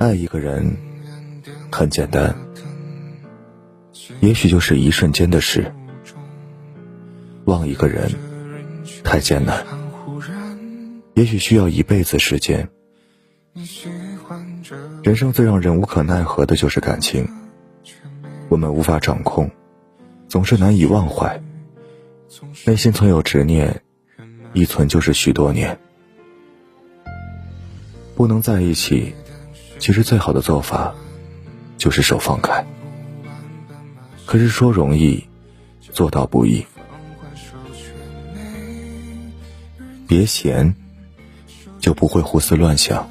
爱一个人很简单，也许就是一瞬间的事；忘一个人太艰难，也许需要一辈子时间。人生最让人无可奈何的就是感情，我们无法掌控，总是难以忘怀，内心存有执念，一存就是许多年。不能在一起，其实最好的做法就是手放开。可是说容易，做到不易。别闲，就不会胡思乱想。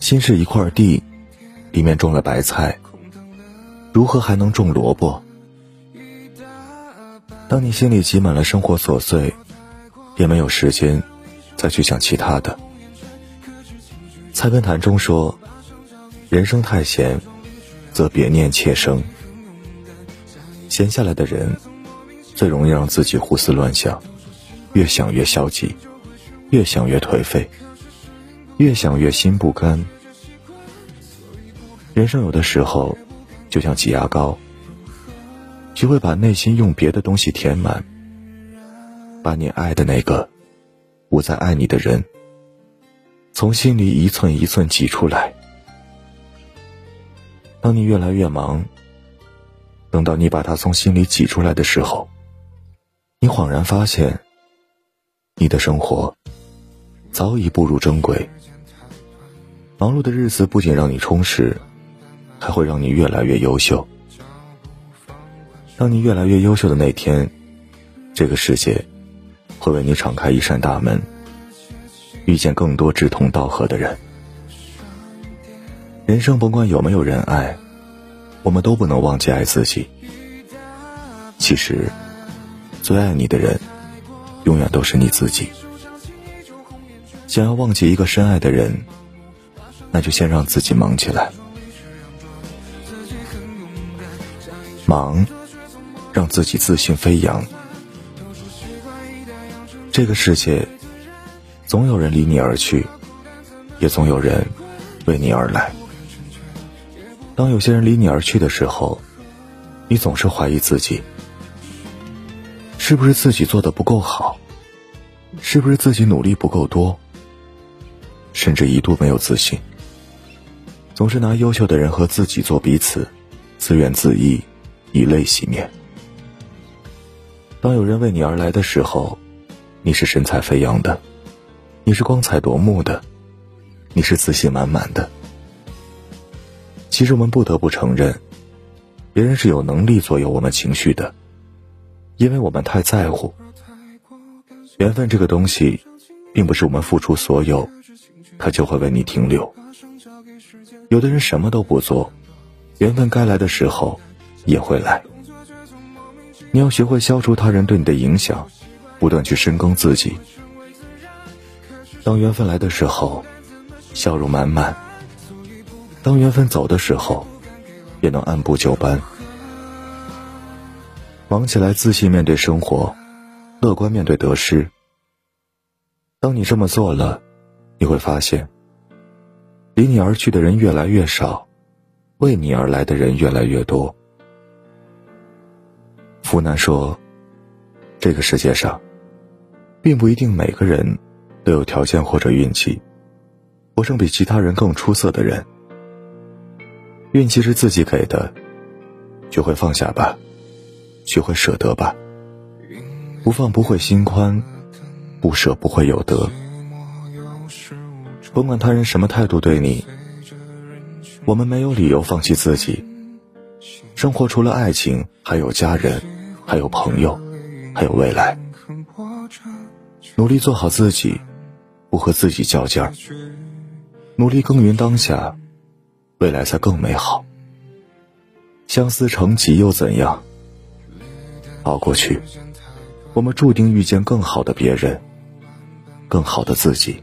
心是一块地，里面种了白菜，如何还能种萝卜？当你心里挤满了生活琐碎，也没有时间。再去想其他的。菜根谭中说：“人生太闲，则别念妾生。”闲下来的人，最容易让自己胡思乱想，越想越消极，越想越颓废，越想越心不甘。人生有的时候，就像挤牙膏，学会把内心用别的东西填满，把你爱的那个。不再爱你的人，从心里一寸一寸挤出来。当你越来越忙，等到你把他从心里挤出来的时候，你恍然发现，你的生活早已步入正轨。忙碌的日子不仅让你充实，还会让你越来越优秀。当你越来越优秀的那天，这个世界。会为你敞开一扇大门，遇见更多志同道合的人。人生甭管有没有人爱，我们都不能忘记爱自己。其实，最爱你的人，永远都是你自己。想要忘记一个深爱的人，那就先让自己忙起来。忙，让自己自信飞扬。这个世界，总有人离你而去，也总有人为你而来。当有些人离你而去的时候，你总是怀疑自己，是不是自己做的不够好，是不是自己努力不够多，甚至一度没有自信，总是拿优秀的人和自己做彼此，自怨自艾，以泪洗面。当有人为你而来的时候，你是神采飞扬的，你是光彩夺目的，你是自信满满的。其实我们不得不承认，别人是有能力左右我们情绪的，因为我们太在乎。缘分这个东西，并不是我们付出所有，他就会为你停留。有的人什么都不做，缘分该来的时候也会来。你要学会消除他人对你的影响。不断去深耕自己。当缘分来的时候，笑容满满；当缘分走的时候，也能按部就班。忙起来，自信面对生活，乐观面对得失。当你这么做了，你会发现，离你而去的人越来越少，为你而来的人越来越多。福南说：“这个世界上。”并不一定每个人都有条件或者运气，活成比其他人更出色的人。运气是自己给的，学会放下吧，学会舍得吧。不放不会心宽，不舍不会有得。甭管他人什么态度对你，我们没有理由放弃自己。生活除了爱情，还有家人，还有朋友，还有未来。努力做好自己，不和自己较劲儿。努力耕耘当下，未来才更美好。相思成疾又怎样？熬过去，我们注定遇见更好的别人，更好的自己。